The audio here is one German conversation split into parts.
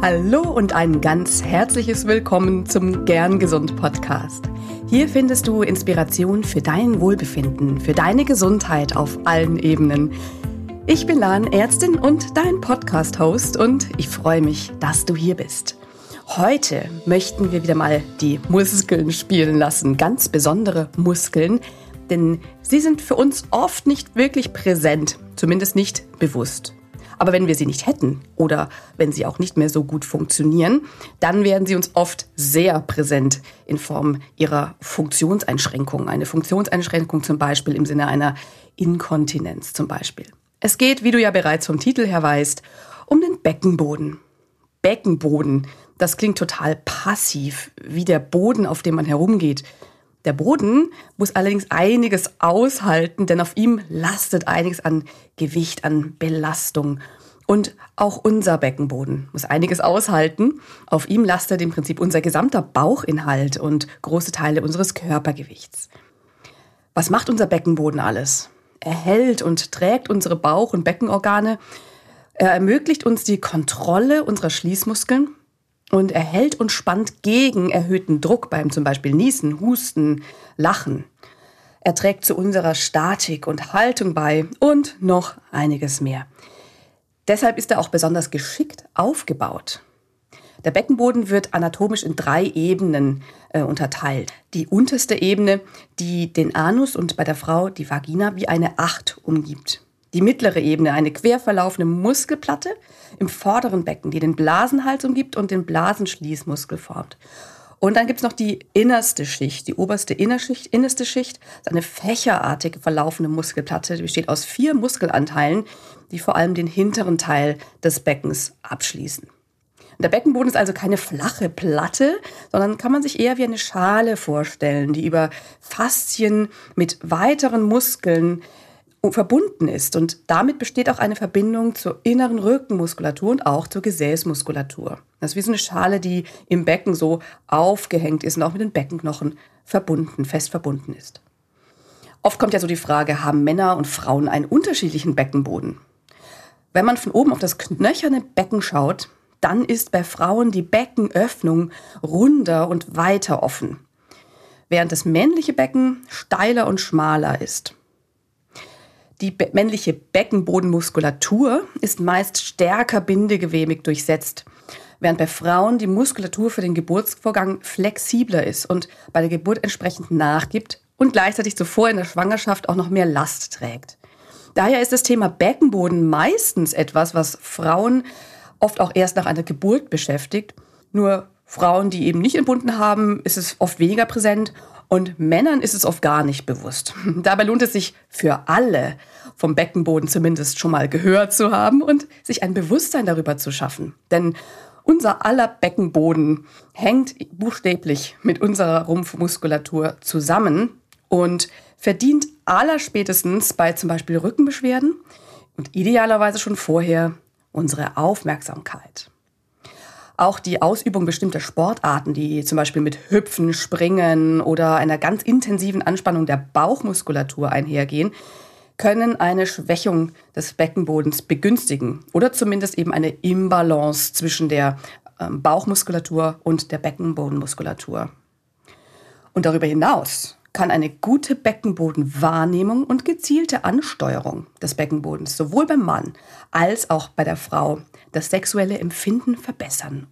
Hallo und ein ganz herzliches Willkommen zum Gern Gesund Podcast. Hier findest du Inspiration für dein Wohlbefinden, für deine Gesundheit auf allen Ebenen. Ich bin Lan, Ärztin und dein Podcast-Host und ich freue mich, dass du hier bist. Heute möchten wir wieder mal die Muskeln spielen lassen, ganz besondere Muskeln, denn sie sind für uns oft nicht wirklich präsent, zumindest nicht bewusst. Aber wenn wir sie nicht hätten oder wenn sie auch nicht mehr so gut funktionieren, dann werden sie uns oft sehr präsent in Form ihrer Funktionseinschränkungen. Eine Funktionseinschränkung zum Beispiel im Sinne einer Inkontinenz zum Beispiel. Es geht, wie du ja bereits vom Titel her weißt, um den Beckenboden. Beckenboden, das klingt total passiv, wie der Boden, auf dem man herumgeht. Der Boden muss allerdings einiges aushalten, denn auf ihm lastet einiges an Gewicht, an Belastung. Und auch unser Beckenboden muss einiges aushalten. Auf ihm lastet im Prinzip unser gesamter Bauchinhalt und große Teile unseres Körpergewichts. Was macht unser Beckenboden alles? Er hält und trägt unsere Bauch- und Beckenorgane. Er ermöglicht uns die Kontrolle unserer Schließmuskeln und er hält und spannt gegen erhöhten Druck beim zum Beispiel Niesen, Husten, Lachen. Er trägt zu unserer Statik und Haltung bei und noch einiges mehr. Deshalb ist er auch besonders geschickt aufgebaut. Der Beckenboden wird anatomisch in drei Ebenen äh, unterteilt. Die unterste Ebene, die den Anus und bei der Frau die Vagina wie eine Acht umgibt. Die mittlere Ebene, eine quer verlaufende Muskelplatte im vorderen Becken, die den Blasenhals umgibt und den Blasenschließmuskel formt. Und dann gibt's noch die innerste Schicht, die oberste Innerschicht, innerste Schicht, eine fächerartig verlaufende Muskelplatte, die besteht aus vier Muskelanteilen, die vor allem den hinteren Teil des Beckens abschließen. Der Beckenboden ist also keine flache Platte, sondern kann man sich eher wie eine Schale vorstellen, die über Faszien mit weiteren Muskeln verbunden ist. Und damit besteht auch eine Verbindung zur inneren Rückenmuskulatur und auch zur Gesäßmuskulatur. Das ist wie so eine Schale, die im Becken so aufgehängt ist und auch mit den Beckenknochen verbunden, fest verbunden ist. Oft kommt ja so die Frage, haben Männer und Frauen einen unterschiedlichen Beckenboden? Wenn man von oben auf das knöcherne Becken schaut, dann ist bei Frauen die Beckenöffnung runder und weiter offen, während das männliche Becken steiler und schmaler ist. Die männliche Beckenbodenmuskulatur ist meist stärker bindegewebig durchsetzt, während bei Frauen die Muskulatur für den Geburtsvorgang flexibler ist und bei der Geburt entsprechend nachgibt und gleichzeitig zuvor in der Schwangerschaft auch noch mehr Last trägt. Daher ist das Thema Beckenboden meistens etwas, was Frauen oft auch erst nach einer Geburt beschäftigt. Nur Frauen, die eben nicht entbunden haben, ist es oft weniger präsent und Männern ist es oft gar nicht bewusst. Dabei lohnt es sich für alle, vom Beckenboden zumindest schon mal gehört zu haben und sich ein Bewusstsein darüber zu schaffen. Denn unser aller Beckenboden hängt buchstäblich mit unserer Rumpfmuskulatur zusammen und verdient allerspätestens bei zum Beispiel Rückenbeschwerden und idealerweise schon vorher unsere Aufmerksamkeit. Auch die Ausübung bestimmter Sportarten, die zum Beispiel mit Hüpfen, Springen oder einer ganz intensiven Anspannung der Bauchmuskulatur einhergehen, können eine Schwächung des Beckenbodens begünstigen oder zumindest eben eine Imbalance zwischen der ähm, Bauchmuskulatur und der Beckenbodenmuskulatur. Und darüber hinaus kann eine gute Beckenbodenwahrnehmung und gezielte Ansteuerung des Beckenbodens sowohl beim Mann als auch bei der Frau das sexuelle Empfinden verbessern.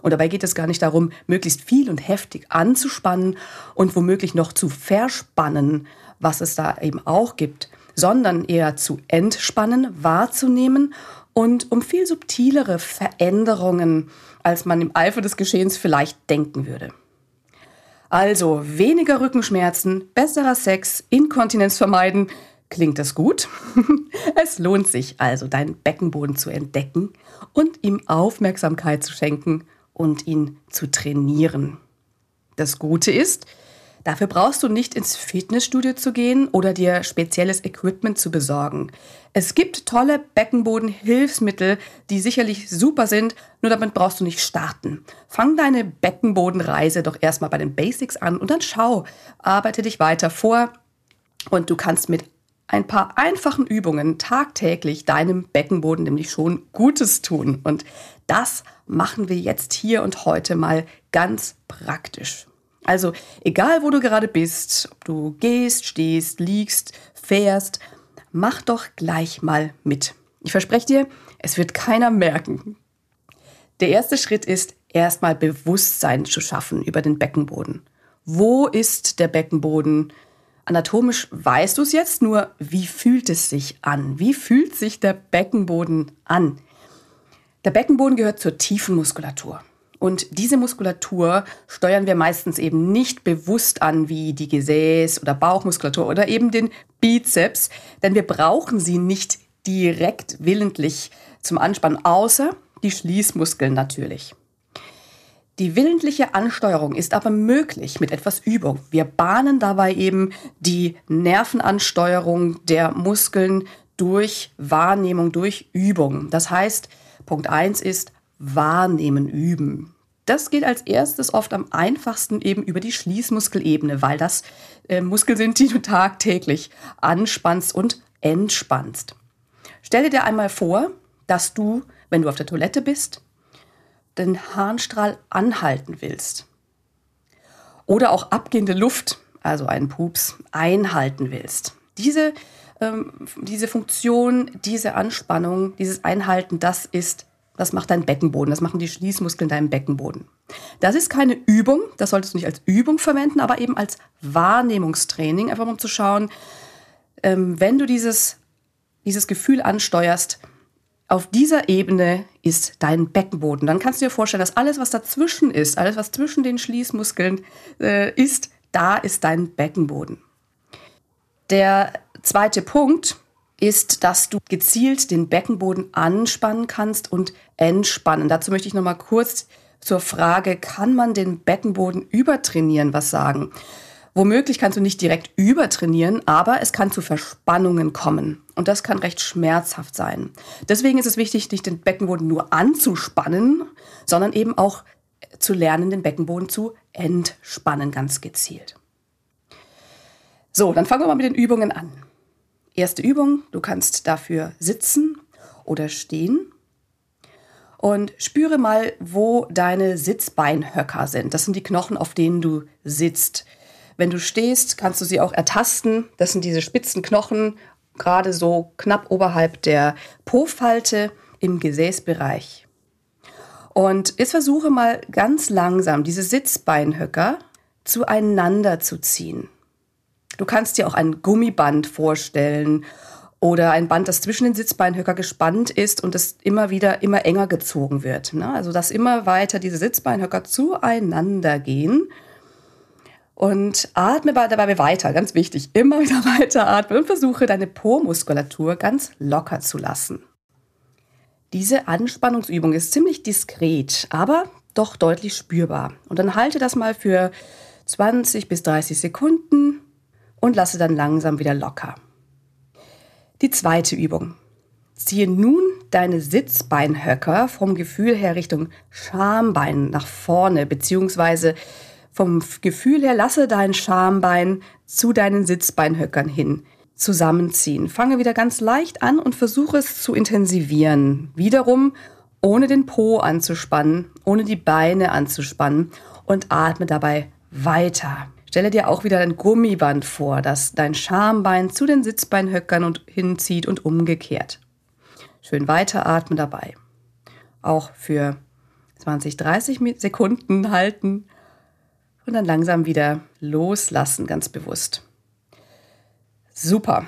Und dabei geht es gar nicht darum, möglichst viel und heftig anzuspannen und womöglich noch zu verspannen, was es da eben auch gibt, sondern eher zu entspannen, wahrzunehmen und um viel subtilere Veränderungen, als man im Eifer des Geschehens vielleicht denken würde. Also weniger Rückenschmerzen, besserer Sex, Inkontinenz vermeiden. Klingt das gut? es lohnt sich also, deinen Beckenboden zu entdecken und ihm Aufmerksamkeit zu schenken und ihn zu trainieren. Das Gute ist, Dafür brauchst du nicht ins Fitnessstudio zu gehen oder dir spezielles Equipment zu besorgen. Es gibt tolle Beckenbodenhilfsmittel, die sicherlich super sind, nur damit brauchst du nicht starten. Fang deine Beckenbodenreise doch erstmal bei den Basics an und dann schau, arbeite dich weiter vor und du kannst mit ein paar einfachen Übungen tagtäglich deinem Beckenboden nämlich schon Gutes tun. Und das machen wir jetzt hier und heute mal ganz praktisch. Also egal, wo du gerade bist, ob du gehst, stehst, liegst, fährst, mach doch gleich mal mit. Ich verspreche dir, es wird keiner merken. Der erste Schritt ist, erstmal Bewusstsein zu schaffen über den Beckenboden. Wo ist der Beckenboden? Anatomisch weißt du es jetzt, nur wie fühlt es sich an? Wie fühlt sich der Beckenboden an? Der Beckenboden gehört zur tiefen Muskulatur. Und diese Muskulatur steuern wir meistens eben nicht bewusst an, wie die Gesäß- oder Bauchmuskulatur oder eben den Bizeps, denn wir brauchen sie nicht direkt willentlich zum Anspannen, außer die Schließmuskeln natürlich. Die willentliche Ansteuerung ist aber möglich mit etwas Übung. Wir bahnen dabei eben die Nervenansteuerung der Muskeln durch Wahrnehmung, durch Übung. Das heißt, Punkt 1 ist Wahrnehmen üben. Das geht als erstes oft am einfachsten eben über die Schließmuskelebene, weil das äh, Muskel sind, die du tagtäglich anspannst und entspannst. Stell dir einmal vor, dass du, wenn du auf der Toilette bist, den Harnstrahl anhalten willst. Oder auch abgehende Luft, also einen Pups, einhalten willst. Diese, ähm, diese Funktion, diese Anspannung, dieses Einhalten, das ist das macht dein Beckenboden, das machen die Schließmuskeln deinem Beckenboden. Das ist keine Übung, das solltest du nicht als Übung verwenden, aber eben als Wahrnehmungstraining, einfach um zu schauen, ähm, wenn du dieses, dieses Gefühl ansteuerst, auf dieser Ebene ist dein Beckenboden. Dann kannst du dir vorstellen, dass alles, was dazwischen ist, alles, was zwischen den Schließmuskeln äh, ist, da ist dein Beckenboden. Der zweite Punkt, ist, dass du gezielt den Beckenboden anspannen kannst und entspannen. Dazu möchte ich noch mal kurz zur Frage, kann man den Beckenboden übertrainieren, was sagen? Womöglich kannst du nicht direkt übertrainieren, aber es kann zu Verspannungen kommen. Und das kann recht schmerzhaft sein. Deswegen ist es wichtig, nicht den Beckenboden nur anzuspannen, sondern eben auch zu lernen, den Beckenboden zu entspannen, ganz gezielt. So, dann fangen wir mal mit den Übungen an. Erste Übung, du kannst dafür sitzen oder stehen und spüre mal, wo deine Sitzbeinhöcker sind. Das sind die Knochen, auf denen du sitzt. Wenn du stehst, kannst du sie auch ertasten. Das sind diese spitzen Knochen, gerade so knapp oberhalb der Po-Falte im Gesäßbereich. Und jetzt versuche mal ganz langsam diese Sitzbeinhöcker zueinander zu ziehen. Du kannst dir auch ein Gummiband vorstellen oder ein Band, das zwischen den Sitzbeinhöcker gespannt ist und es immer wieder immer enger gezogen wird. Ne? Also dass immer weiter diese Sitzbeinhöcker zueinander gehen. Und atme dabei weiter, ganz wichtig, immer wieder weiter atmen und versuche deine Po-Muskulatur ganz locker zu lassen. Diese Anspannungsübung ist ziemlich diskret, aber doch deutlich spürbar. Und dann halte das mal für 20 bis 30 Sekunden und lasse dann langsam wieder locker. Die zweite Übung. Ziehe nun deine Sitzbeinhöcker vom Gefühl her Richtung Schambein nach vorne, beziehungsweise vom Gefühl her lasse dein Schambein zu deinen Sitzbeinhöckern hin zusammenziehen. Fange wieder ganz leicht an und versuche es zu intensivieren. Wiederum ohne den Po anzuspannen, ohne die Beine anzuspannen und atme dabei weiter. Stelle dir auch wieder ein Gummiband vor, das dein Schambein zu den Sitzbeinhöckern und hinzieht und umgekehrt. Schön weiteratmen dabei. Auch für 20, 30 Sekunden halten und dann langsam wieder loslassen, ganz bewusst. Super.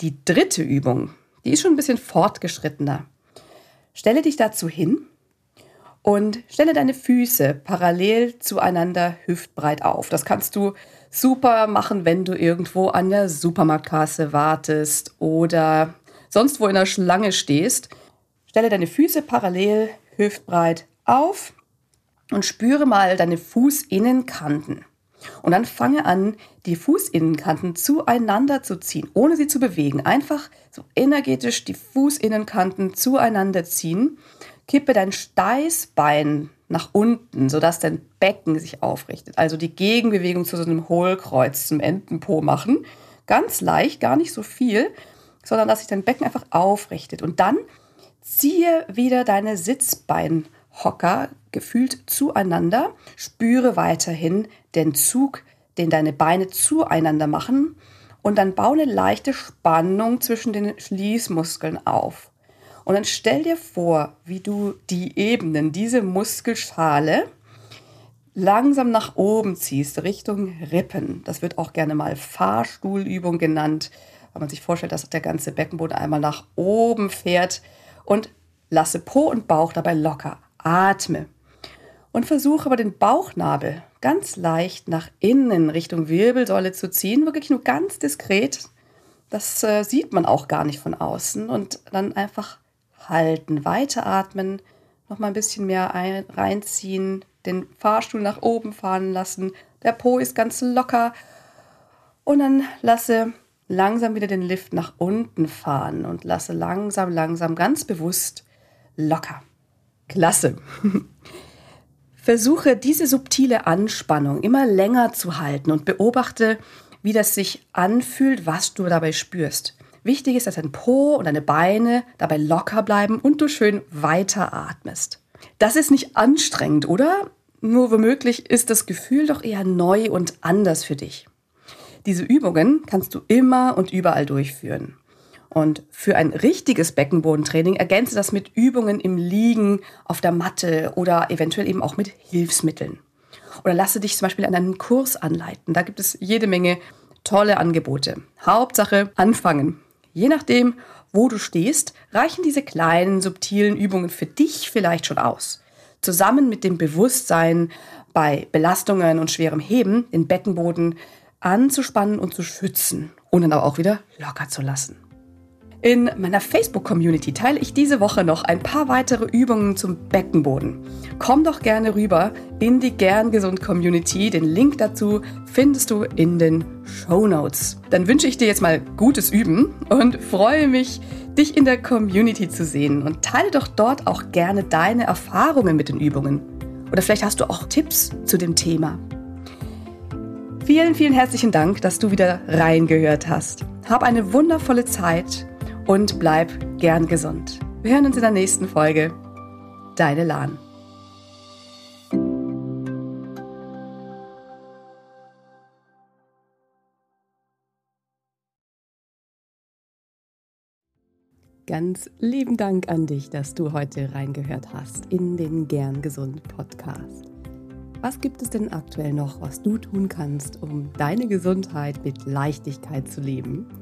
Die dritte Übung, die ist schon ein bisschen fortgeschrittener. Stelle dich dazu hin und stelle deine Füße parallel zueinander hüftbreit auf. Das kannst du super machen, wenn du irgendwo an der Supermarktkasse wartest oder sonst wo in der Schlange stehst. Stelle deine Füße parallel hüftbreit auf und spüre mal deine Fußinnenkanten. Und dann fange an, die Fußinnenkanten zueinander zu ziehen, ohne sie zu bewegen. Einfach so energetisch die Fußinnenkanten zueinander ziehen Kippe dein Steißbein nach unten, sodass dein Becken sich aufrichtet. Also die Gegenbewegung zu so einem Hohlkreuz zum Entenpo machen. Ganz leicht, gar nicht so viel, sondern dass sich dein Becken einfach aufrichtet. Und dann ziehe wieder deine Sitzbeinhocker gefühlt zueinander. Spüre weiterhin den Zug, den deine Beine zueinander machen. Und dann baue eine leichte Spannung zwischen den Schließmuskeln auf. Und dann stell dir vor, wie du die Ebenen, diese Muskelschale, langsam nach oben ziehst, Richtung Rippen. Das wird auch gerne mal Fahrstuhlübung genannt, weil man sich vorstellt, dass der ganze Beckenboden einmal nach oben fährt. Und lasse Po und Bauch dabei locker. Atme. Und versuche aber den Bauchnabel ganz leicht nach innen Richtung Wirbelsäule zu ziehen, wirklich nur ganz diskret. Das äh, sieht man auch gar nicht von außen. Und dann einfach halten, weiteratmen, noch mal ein bisschen mehr ein, reinziehen, den Fahrstuhl nach oben fahren lassen. Der Po ist ganz locker. Und dann lasse langsam wieder den Lift nach unten fahren und lasse langsam, langsam, ganz bewusst locker. Klasse. Versuche diese subtile Anspannung immer länger zu halten und beobachte, wie das sich anfühlt, was du dabei spürst. Wichtig ist, dass dein Po und deine Beine dabei locker bleiben und du schön weiteratmest. Das ist nicht anstrengend, oder? Nur womöglich ist das Gefühl doch eher neu und anders für dich. Diese Übungen kannst du immer und überall durchführen. Und für ein richtiges Beckenbodentraining ergänze das mit Übungen im Liegen, auf der Matte oder eventuell eben auch mit Hilfsmitteln. Oder lasse dich zum Beispiel an einem Kurs anleiten. Da gibt es jede Menge tolle Angebote. Hauptsache anfangen. Je nachdem, wo du stehst, reichen diese kleinen, subtilen Übungen für dich vielleicht schon aus. Zusammen mit dem Bewusstsein, bei Belastungen und schwerem Heben den Beckenboden anzuspannen und zu schützen und dann aber auch wieder locker zu lassen. In meiner Facebook-Community teile ich diese Woche noch ein paar weitere Übungen zum Beckenboden. Komm doch gerne rüber in die Gern Gesund Community. Den Link dazu findest du in den Show Notes. Dann wünsche ich dir jetzt mal gutes Üben und freue mich, dich in der Community zu sehen. Und teile doch dort auch gerne deine Erfahrungen mit den Übungen. Oder vielleicht hast du auch Tipps zu dem Thema. Vielen, vielen herzlichen Dank, dass du wieder reingehört hast. Hab eine wundervolle Zeit und bleib gern gesund. Wir hören uns in der nächsten Folge. Deine Lahn. Ganz lieben Dank an dich, dass du heute reingehört hast in den Gern Gesund Podcast. Was gibt es denn aktuell noch, was du tun kannst, um deine Gesundheit mit Leichtigkeit zu leben?